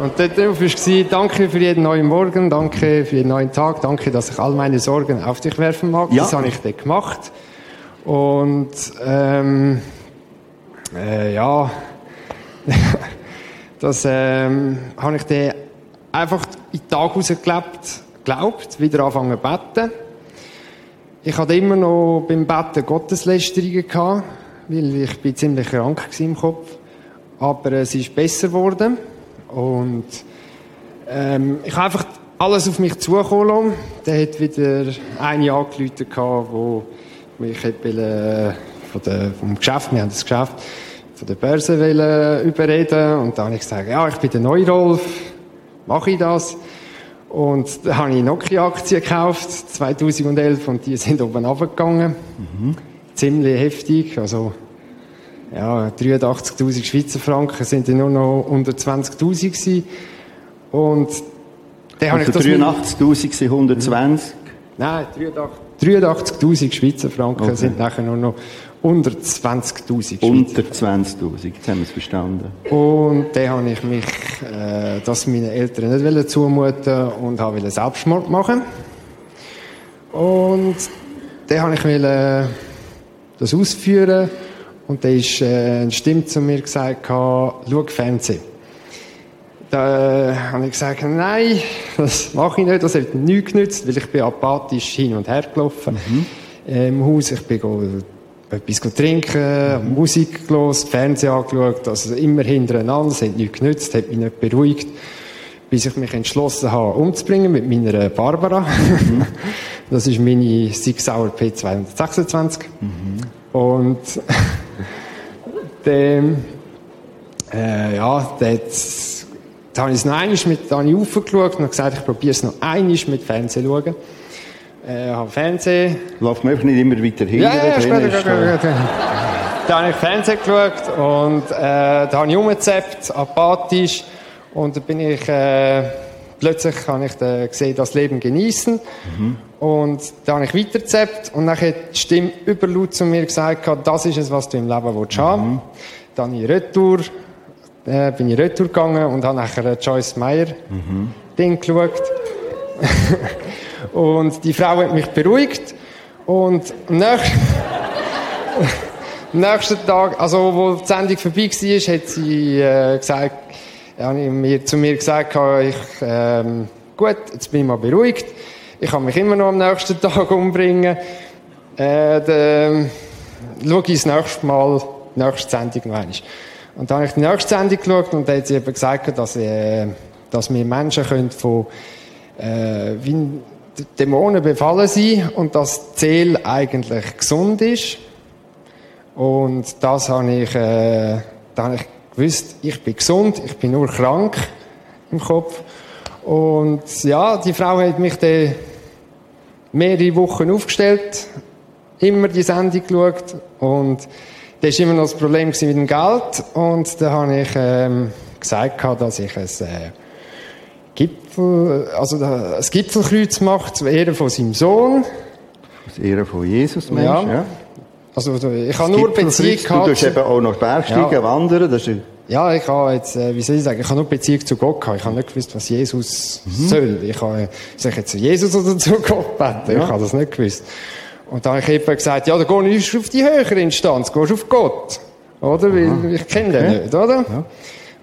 Und dort drauf war, danke für jeden neuen Morgen, danke für jeden neuen Tag, danke, dass ich all meine Sorgen auf dich werfen mag. Ja. Das habe ich dann gemacht. Und ähm, äh, ja, das ähm, habe ich dann einfach in den Tag rausgelebt, geglaubt, wieder anfangen zu beten. Ich hatte immer noch beim Betten Gotteslästerungen gehabt, weil ich bin ziemlich krank war im Kopf. Aber es ist besser geworden. Und ähm, ich habe einfach alles auf mich zukommen lassen. Dann hat wieder eine angerufen, wo mich wollen, äh, von vom Geschäft, wir haben das Geschäft, von der Börse wollen überreden. Und dann habe ich gesagt, ja, ich bin der Neurolf, mache ich das? Und dann habe ich Nokia-Aktien gekauft, 2011, und die sind oben runtergegangen. Ziemlich heftig, also ja, 83.000 Schweizer Franken sind nur noch unter 20.000 gewesen. Und dann habe ich Also das... 83.000 sind 120. Nein, 83 83.000 Schweizer Franken Okay. sind nachher nur noch unter 20.000 Schweizer. Unter 20.000. Jetzt haben wir es verstanden. Und dann habe ich mich, äh, das meinen Eltern nicht wollen zumuten und habe wollen Selbstmord machen. Und dann habe ich wollen das ausführen und dann ist äh, eine Stimme zu mir gesagt, schau Fernsehen. Da äh, habe ich gesagt, nein, das mache ich nicht, das hat nichts genützt, weil ich bin apathisch hin und her gelaufen äh, im Haus. Ich bin etwas trinken, Musik gelost, Fernsehen angeschaut, also immer hintereinander, es hat nichts genützt, hat mich nicht beruhigt, bis ich mich entschlossen habe, umzubringen mit meiner Barbara. das ist meine Sig Sauer P226. Und dann, äh, ja, dann, dann habe ich es noch einmal mit, dann habe ich aufgeschaut und gesagt, ich probiere es noch einmal mit Fernsehen schauen. Äh, habe Fernsehen, Läuft man einfach nicht immer weiter hin. ja, ja, da später, später, äh, später. Da habe ich Fernsehen geschaut und äh, da habe ich umgezappt, apathisch. Und dann bin ich, äh, plötzlich habe ich dann gesehen, das Leben genießen. Und da habe ich weitergezappt und dann hat die Stimme überlaut zu mir gesagt, das ist es, was du im Leben willst haben. Dann bin ich retour, äh, bin ich retour gegangen und habe nachher Joyce Meyer Ding geschaut. und die Frau hat mich beruhigt und am nächsten nächsten Tag, also wo die Sendung vorbei war, hat sie äh, gesagt, ja, mir, zu mir gesagt, ich, ähm, gut, jetzt bin ich mal beruhigt. Ich kann mich immer noch am nächsten Tag umbringen. Äh, dann schaue ich das nächste Mal, die nächste Sendung noch einmal. Und dann habe ich die nächste Sendung geschaut und da hat sie eben gesagt, dass, äh, dass wir Menschen können von äh, wie Dämonen befallen sein und dass die eigentlich gesund ist. Und das habe ich, äh, da habe ich gewusst, ich bin gesund, ich bin nur krank im Kopf. Und ja, die Frau hat mich dann mehrere Wochen aufgestellt, immer die Sendung geschaut und da war immer noch das Problem mit dem Geld und da habe ich ähm, gesagt, dass ich ein äh, Gipfel, also ein Gipfelkreuz mache zu Ehren von seinem Sohn. Aus Ehre von Jesus, Mensch, ja. ja. Also ich habe nur Beziehung gehabt. Du tust eben auch noch Bergsteigen, ja. wandern, das ist ja, ich habe jetzt, äh, wie soll ich sagen, ich habe nur Beziehung zu Gott gehabt. Ich habe nicht gewusst, was Jesus mhm. soll. Ich habe, soll ich jetzt zu Jesus oder zu Gott beten? Ja. Ich habe das nicht gewusst. Und da habe ich eben gesagt, ja, dann geh ich auf die höhere Instanz, gehst auf Gott. Oder? Weil ich kenne den okay. nicht, oder? Ja.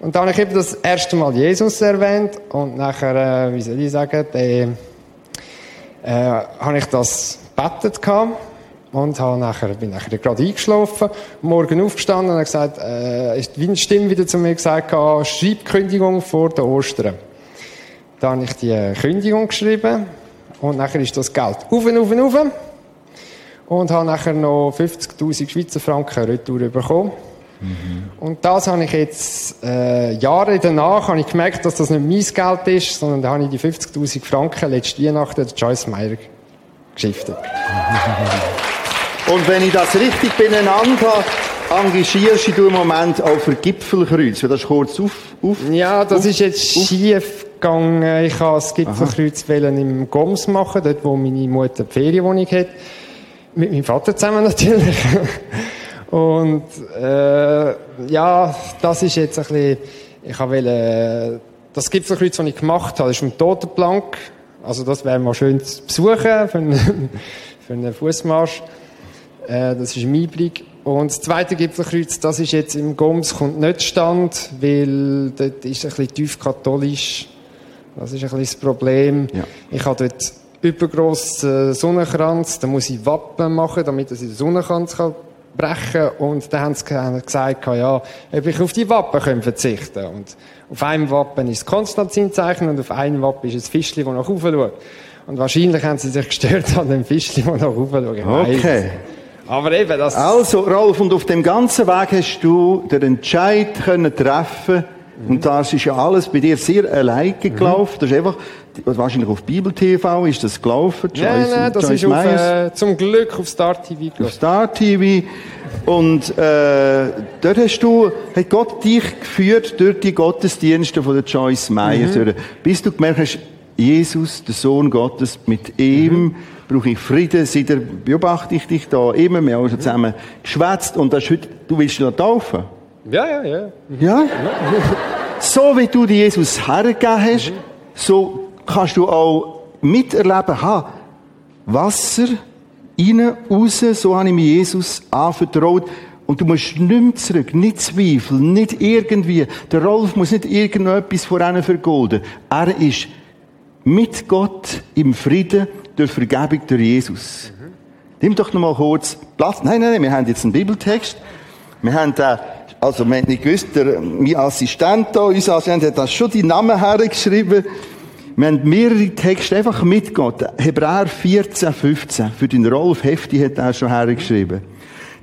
Und dann habe ich eben das erste Mal Jesus erwähnt. Und nachher, äh, wie soll ich sagen, den, äh, habe ich das betet gehabt. Und habe nachher, bin nachher gerade eingeschlafen, morgen aufgestanden und habe gesagt, äh, ist die Stimme wieder zu mir gesagt, schreib Kündigung vor der Ostern. Dann habe ich die Kündigung geschrieben. Und nachher ist das Geld auf und auf und auf. Und habe nachher noch 50'000 Schweizer Franken Retour bekommen. Mhm. Und das habe ich jetzt, äh, Jahre danach, habe ich gemerkt, dass das nicht mein Geld ist, sondern da habe ich die 50.000 Franken letzte Weihnachten der Joyce Meyer geschiftet. Und wenn ich das richtig beieinander habe, engagierst du im Moment auch für Gipfelkreuz? Das ist kurz auf, auf Ja, das auf, ist jetzt auf. schief gegangen. Ich habe das Gipfelkreuz im Goms machen, dort wo meine Mutter die Ferienwohnung hat. Mit meinem Vater zusammen natürlich. Und äh, ja, das ist jetzt ein bisschen, ich wollte, das Gipfelkreuz, das ich gemacht habe, ist im Totenplank. Also das wäre mal schön zu besuchen für einen, für einen Fußmarsch. Äh, das ist im Einblick. Und das zweite Gipfelkreuz, das ist jetzt im Goms, kommt nicht stand, weil dort ist ein bisschen tief katholisch. Das ist ein bisschen das Problem. Ja. Ich habe dort übergrossen Sonnenkranz, da muss ich Wappen machen, damit ich den Sonnenkranz kann brechen und dann haben sie gesagt, ja, ob ich auf die Wappen verzichten kann. Und auf einem Wappen ist das Konstantinzeichen und auf einem Wappen ist ein Fischli, das nach oben schaut. Und wahrscheinlich haben sie sich gestört an dem Fischli, das nach oben schaut. Okay. Aber eben, das... Also, Rolf, und auf dem ganzen Weg hast du den Entscheid können treffen mhm. und das ist ja alles bei dir sehr alleine gelaufen. Mhm. Das ist einfach, wahrscheinlich auf Bibel TV ist das gelaufen. Nein, nein, das Joyce ist auf, äh, zum Glück auf Star TV. Auf Star TV. Und äh, dort hast du, hat Gott dich geführt durch die Gottesdienste von der Joyce Meyer, mhm. bis du gemerkt hast, Jesus, der Sohn Gottes, mit ihm mhm. brauche ich Frieden. Seitdem beobachte ich dich da immer. Wir haben schon zusammen geschwätzt und das heute, du willst noch taufen? Ja, ja, ja. Ja? so wie du dir Jesus hergegeben hast, mhm. so kannst du auch miterleben, ha, Wasser, rein, raus, so habe ich mir Jesus anvertraut. Und du musst nicht zurück, nicht zweifeln, nicht irgendwie. Der Rolf muss nicht irgendetwas vor ihnen vergolden. Er ist mit Gott im Frieden durch Vergebung durch Jesus. Mhm. Nimm doch noch mal kurz Platz. Nein, nein, nein, wir haben jetzt einen Bibeltext. Wir haben da, also wir haben nicht gewusst, der, mein Assistent da, unser Assistent hat da schon die Namen hergeschrieben. Wir haben mehrere Texte einfach mit Gott. Hebräer 14, 15. Für den Rolf Hefti hat er schon hergeschrieben.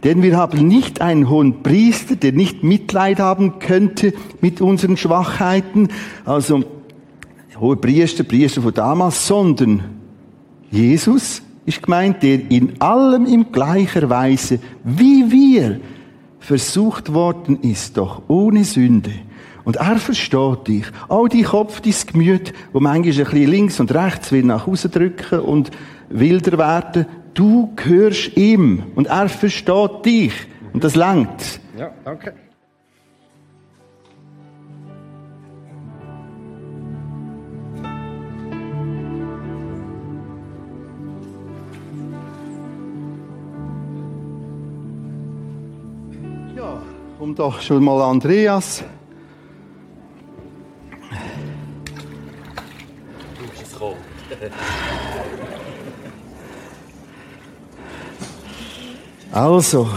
Denn wir haben nicht einen hohen Priester, der nicht Mitleid haben könnte mit unseren Schwachheiten. Also, hohe Priester, Priester von damals, sondern Jesus ist gemeint, der in allem in gleicher Weise, wie wir, versucht worden ist, doch ohne Sünde. Und er versteht dich. All die Kopf, dein Gemüt, wo manchmal ein bisschen links und rechts will nach Hause drücken und wilder werden, du gehörst ihm. Und er versteht dich. Und das langt. Ja, danke. Ja, komm doch schon mal Andreas. Also,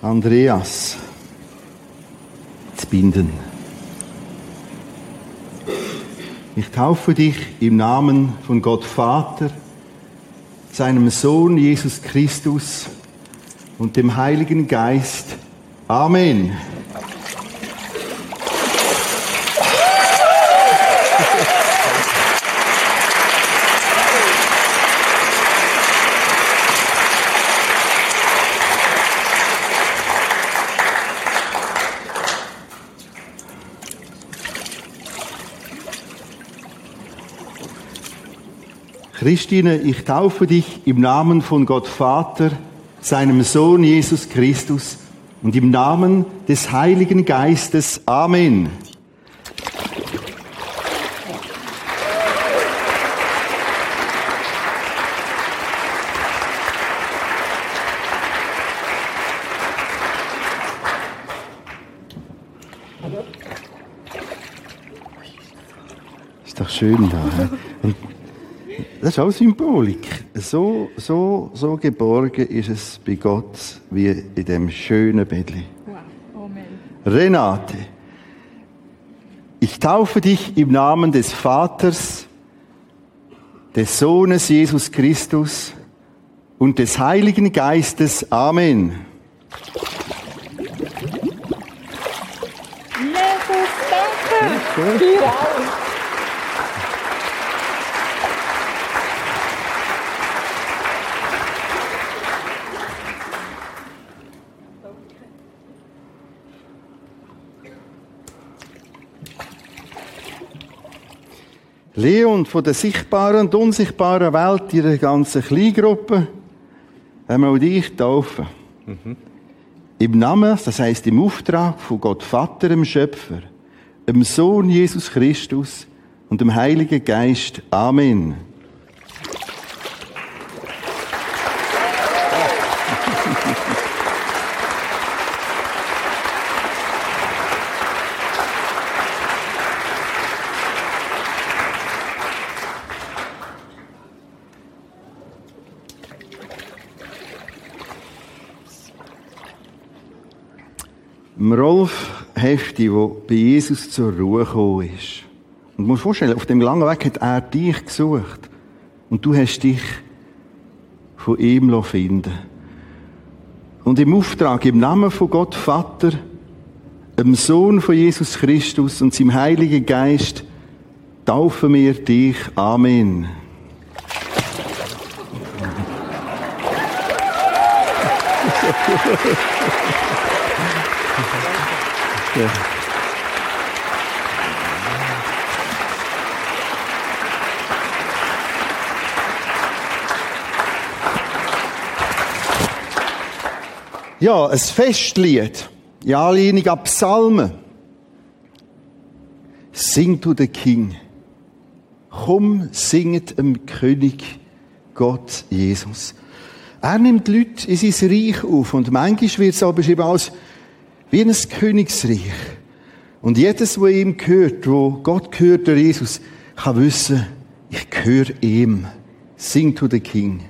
Andreas, zu binden. Ich taufe dich im Namen von Gott Vater, seinem Sohn Jesus Christus und dem Heiligen Geist. Amen. Christine, ich taufe dich im Namen von Gott Vater, seinem Sohn Jesus Christus und im Namen des Heiligen Geistes. Amen. Ist doch schön da. hä? Das ist auch Symbolik. So, so, so geborgen ist es bei Gott wie in dem schönen Bettli. Wow. Amen. Renate, ich taufe dich im Namen des Vaters, des Sohnes Jesus Christus und des Heiligen Geistes. Amen. Jesus, danke! Dir auch! Leon von der sichtbaren und unsichtbaren Welt ihrer ganzen Kleingruppe haben wir auch dich taufen. Im Namen, das heißt im Auftrag von Gott Vater, dem Schöpfer, dem Sohn Jesus Christus und dem Heiligen Geist. Amen. Dem Hefti, der bei Jesus zur Ruhe gekommen ist. Und du musst dir vorstellen, auf dem langen Weg hat er dich gesucht. Und du hast dich von ihm finden Und im Auftrag, im Namen von Gott Vater, dem Sohn von Jesus Christus und seinem Heiligen Geist, taufen wir dich. Amen. Ja, ein Festlied. In Anlehnung an Psalmen. Sing to the King. Komm, singet dem König Gott Jesus. Er nimmt die Leute in sein Reich auf und manchmal wird es auch beschrieben als wie ein Königsreich. Und jedes, wo ihm gehört, wo Gott gehört, der Jesus, kann wissen, ich gehöre ihm. Sing to the King.